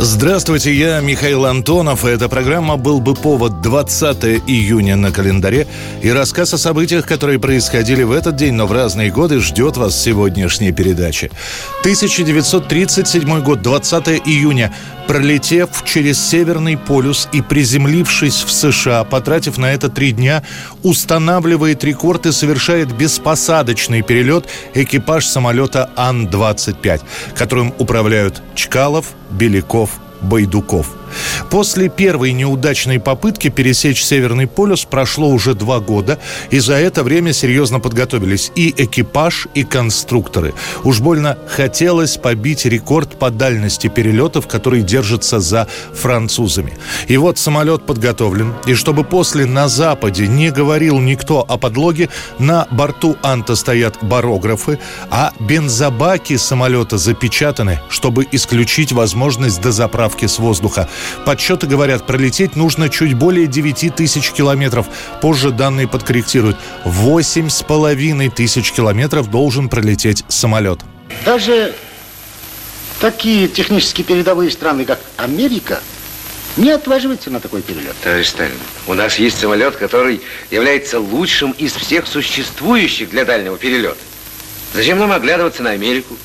Здравствуйте, я Михаил Антонов, и эта программа «Был бы повод» 20 июня на календаре, и рассказ о событиях, которые происходили в этот день, но в разные годы, ждет вас сегодняшняя передача. 1937 год, 20 июня. Пролетев через Северный полюс и приземлившись в США, потратив на это три дня, устанавливает рекорд и совершает беспосадочный перелет экипаж самолета Ан-25, которым управляют Чкалов, Беляков, Байдуков. После первой неудачной попытки пересечь Северный полюс прошло уже два года, и за это время серьезно подготовились и экипаж, и конструкторы. Уж больно хотелось побить рекорд по дальности перелетов, который держится за французами. И вот самолет подготовлен, и чтобы после на Западе не говорил никто о подлоге, на борту Анта стоят барографы, а бензобаки самолета запечатаны, чтобы исключить возможность дозаправки с воздуха. Подсчеты говорят, пролететь нужно чуть более 9 тысяч километров. Позже данные подкорректируют. 8 с половиной тысяч километров должен пролететь самолет. Даже такие технически передовые страны, как Америка, не отваживаются на такой перелет. Товарищ Сталин, у нас есть самолет, который является лучшим из всех существующих для дальнего перелета. Зачем нам оглядываться на Америку?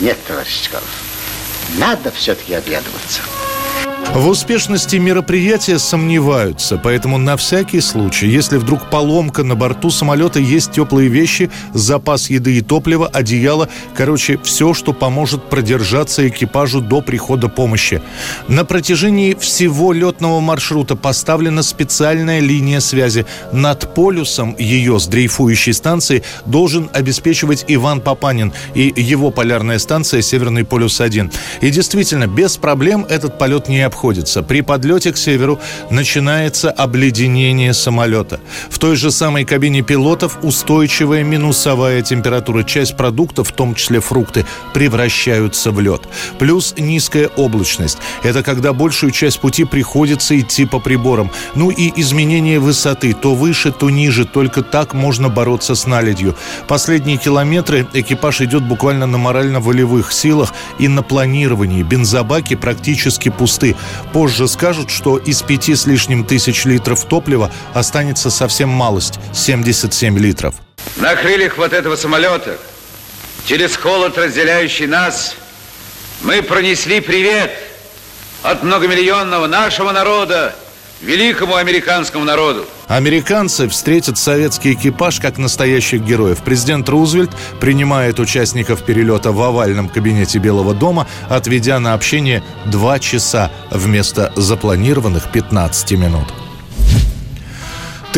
Нет, товарищ Чкалов, надо все-таки оглядываться. В успешности мероприятия сомневаются, поэтому на всякий случай, если вдруг поломка на борту самолета, есть теплые вещи, запас еды и топлива, одеяло, короче, все, что поможет продержаться экипажу до прихода помощи. На протяжении всего летного маршрута поставлена специальная линия связи. Над полюсом ее с дрейфующей станции должен обеспечивать Иван Папанин и его полярная станция «Северный полюс-1». И действительно, без проблем этот полет не обходится. При подлете к северу начинается обледенение самолета. В той же самой кабине пилотов устойчивая минусовая температура. Часть продуктов, в том числе фрукты, превращаются в лед. Плюс низкая облачность. Это когда большую часть пути приходится идти по приборам. Ну и изменение высоты. То выше, то ниже. Только так можно бороться с наледью. Последние километры экипаж идет буквально на морально-волевых силах и на планировании. Бензобаки практически пусты. Позже скажут, что из пяти с лишним тысяч литров топлива останется совсем малость – 77 литров. На крыльях вот этого самолета, через холод, разделяющий нас, мы пронесли привет от многомиллионного нашего народа великому американскому народу. Американцы встретят советский экипаж как настоящих героев. Президент Рузвельт принимает участников перелета в овальном кабинете Белого дома, отведя на общение два часа вместо запланированных 15 минут.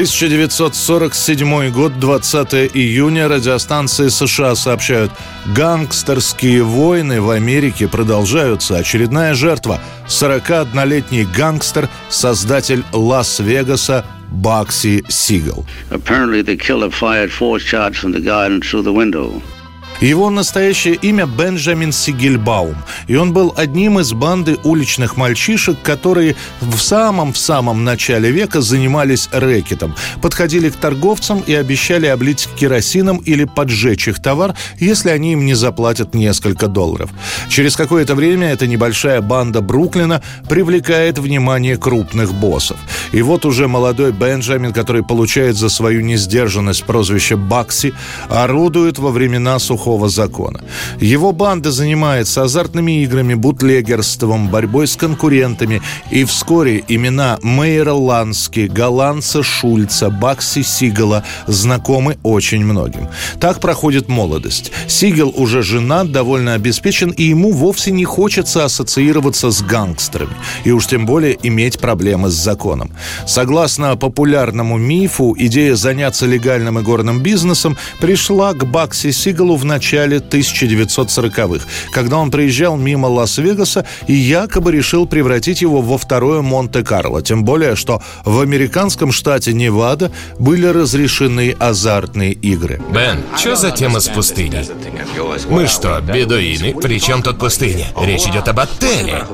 1947 год, 20 июня, радиостанции США сообщают, гангстерские войны в Америке продолжаются. Очередная жертва – 41-летний гангстер, создатель Лас-Вегаса Бакси Сигал. Его настоящее имя Бенджамин Сигельбаум. И он был одним из банды уличных мальчишек, которые в самом-в самом начале века занимались рэкетом. Подходили к торговцам и обещали облить керосином или поджечь их товар, если они им не заплатят несколько долларов. Через какое-то время эта небольшая банда Бруклина привлекает внимание крупных боссов. И вот уже молодой Бенджамин, который получает за свою несдержанность прозвище Бакси, орудует во времена сухого плохого закона. Его банда занимается азартными играми, бутлегерством, борьбой с конкурентами, и вскоре имена Мейера Лански, Голландца Шульца, Бакси Сигала знакомы очень многим. Так проходит молодость. Сигел уже женат, довольно обеспечен, и ему вовсе не хочется ассоциироваться с гангстерами, и уж тем более иметь проблемы с законом. Согласно популярному мифу, идея заняться легальным и горным бизнесом пришла к Бакси Сигалу в начале начале 1940-х, когда он приезжал мимо Лас-Вегаса и якобы решил превратить его во второе Монте-Карло. Тем более, что в американском штате Невада были разрешены азартные игры. Бен, что за тема с пустыней? Мы что, бедуины? Причем тут пустыня? Речь идет об отеле.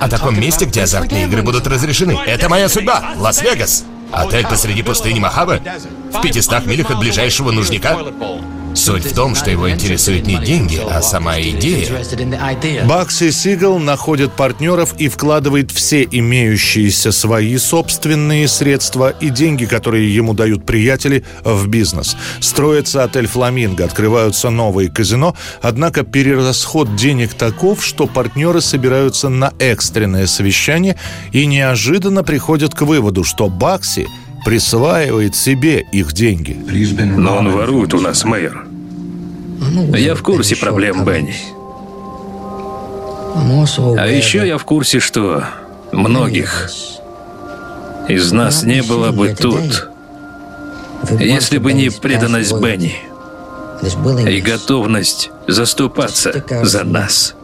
О таком месте, где азартные игры будут разрешены. Это моя судьба. Лас-Вегас. Отель посреди пустыни Мохаве? В 500 милях от ближайшего нужника? Суть в том, что его интересуют не деньги, а сама идея. Бакси Сигал находит партнеров и вкладывает все имеющиеся свои собственные средства и деньги, которые ему дают приятели, в бизнес. Строится отель «Фламинго», открываются новые казино, однако перерасход денег таков, что партнеры собираются на экстренное совещание и неожиданно приходят к выводу, что Бакси – присваивает себе их деньги. Но он ворует у нас, мэр. Я в курсе проблем Бенни. А еще я в курсе, что многих из нас не было бы тут, если бы не преданность Бенни и готовность заступаться за нас.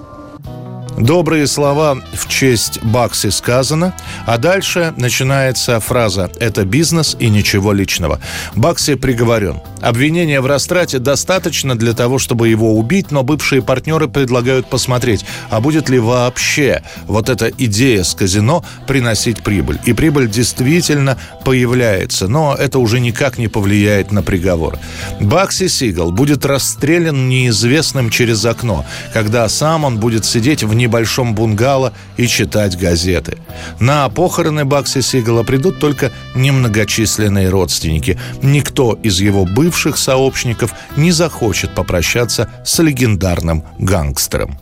Добрые слова в честь Бакси сказано, а дальше начинается фраза «это бизнес и ничего личного». Бакси приговорен. Обвинения в растрате достаточно для того, чтобы его убить, но бывшие партнеры предлагают посмотреть, а будет ли вообще вот эта идея с казино приносить прибыль. И прибыль действительно появляется, но это уже никак не повлияет на приговор. Бакси Сигал будет расстрелян неизвестным через окно, когда сам он будет сидеть в небольшом бунгало и читать газеты. На похороны Бакси Сигала придут только немногочисленные родственники. Никто из его бывших сообщников не захочет попрощаться с легендарным гангстером.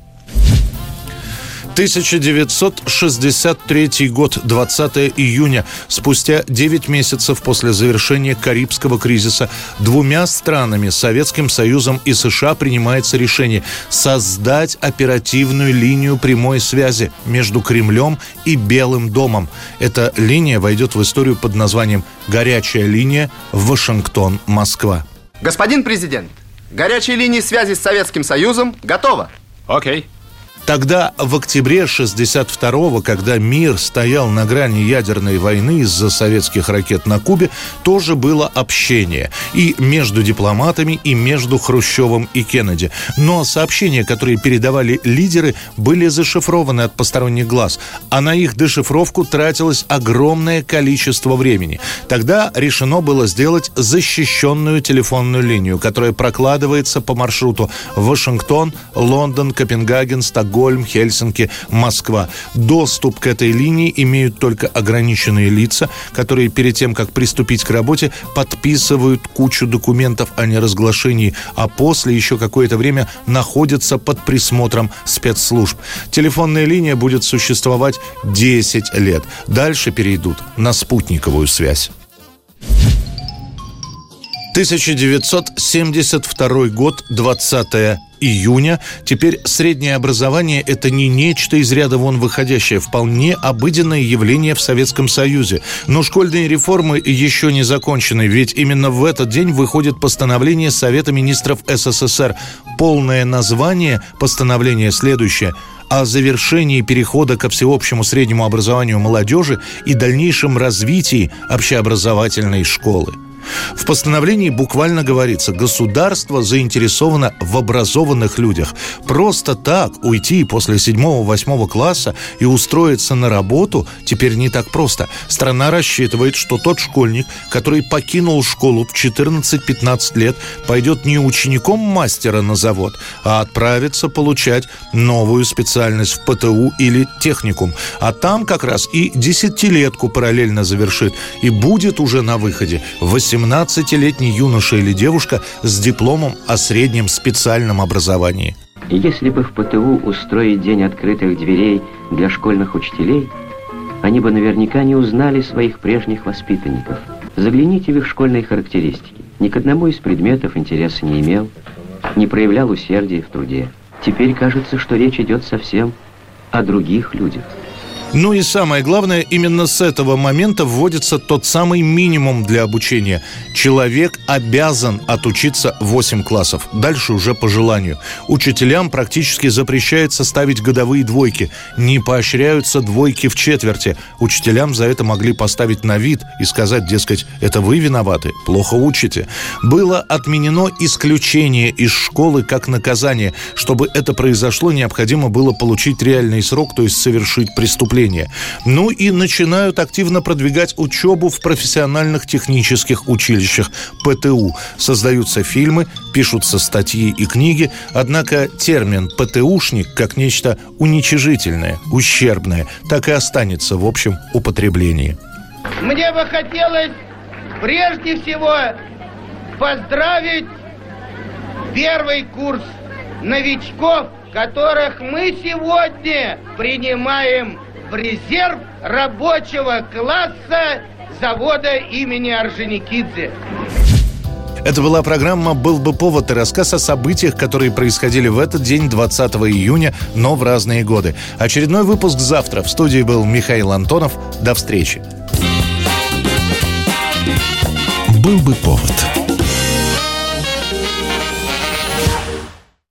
1963 год, 20 июня. Спустя 9 месяцев после завершения Карибского кризиса двумя странами, Советским Союзом и США, принимается решение создать оперативную линию прямой связи между Кремлем и Белым домом. Эта линия войдет в историю под названием «Горячая линия Вашингтон-Москва». Господин президент, горячая линия связи с Советским Союзом готова. Окей. Okay. Тогда, в октябре 62-го, когда мир стоял на грани ядерной войны из-за советских ракет на Кубе, тоже было общение и между дипломатами, и между Хрущевым и Кеннеди. Но сообщения, которые передавали лидеры, были зашифрованы от посторонних глаз, а на их дешифровку тратилось огромное количество времени. Тогда решено было сделать защищенную телефонную линию, которая прокладывается по маршруту Вашингтон, Лондон, Копенгаген, Стокгольм, Стокгольм, Хельсинки, Москва. Доступ к этой линии имеют только ограниченные лица, которые перед тем, как приступить к работе, подписывают кучу документов о неразглашении, а после еще какое-то время находятся под присмотром спецслужб. Телефонная линия будет существовать 10 лет. Дальше перейдут на спутниковую связь. 1972 год, 20 июня. Теперь среднее образование – это не нечто из ряда вон выходящее, вполне обыденное явление в Советском Союзе. Но школьные реформы еще не закончены, ведь именно в этот день выходит постановление Совета министров СССР. Полное название постановления следующее – о завершении перехода ко всеобщему среднему образованию молодежи и дальнейшем развитии общеобразовательной школы. В постановлении буквально говорится, государство заинтересовано в образованных людях. Просто так уйти после 7-8 класса и устроиться на работу теперь не так просто. Страна рассчитывает, что тот школьник, который покинул школу в 14-15 лет, пойдет не учеником мастера на завод, а отправится получать новую специальность в ПТУ или техникум. А там как раз и десятилетку параллельно завершит и будет уже на выходе 18 18-летний юноша или девушка с дипломом о среднем специальном образовании. Если бы в ПТУ устроить день открытых дверей для школьных учителей, они бы наверняка не узнали своих прежних воспитанников. Загляните в их школьные характеристики. Ни к одному из предметов интереса не имел, не проявлял усердия в труде. Теперь кажется, что речь идет совсем о других людях. Ну и самое главное, именно с этого момента вводится тот самый минимум для обучения. Человек обязан отучиться 8 классов. Дальше уже по желанию. Учителям практически запрещается ставить годовые двойки. Не поощряются двойки в четверти. Учителям за это могли поставить на вид и сказать, дескать, это вы виноваты, плохо учите. Было отменено исключение из школы как наказание. Чтобы это произошло, необходимо было получить реальный срок, то есть совершить преступление. Ну и начинают активно продвигать учебу в профессиональных технических училищах ПТУ. Создаются фильмы, пишутся статьи и книги, однако термин «ПТУшник» как нечто уничижительное, ущербное, так и останется в общем употреблении. Мне бы хотелось прежде всего поздравить первый курс новичков, которых мы сегодня принимаем в резерв рабочего класса завода имени Орджоникидзе. Это была программа «Был бы повод» и рассказ о событиях, которые происходили в этот день, 20 июня, но в разные годы. Очередной выпуск завтра. В студии был Михаил Антонов. До встречи. «Был бы повод»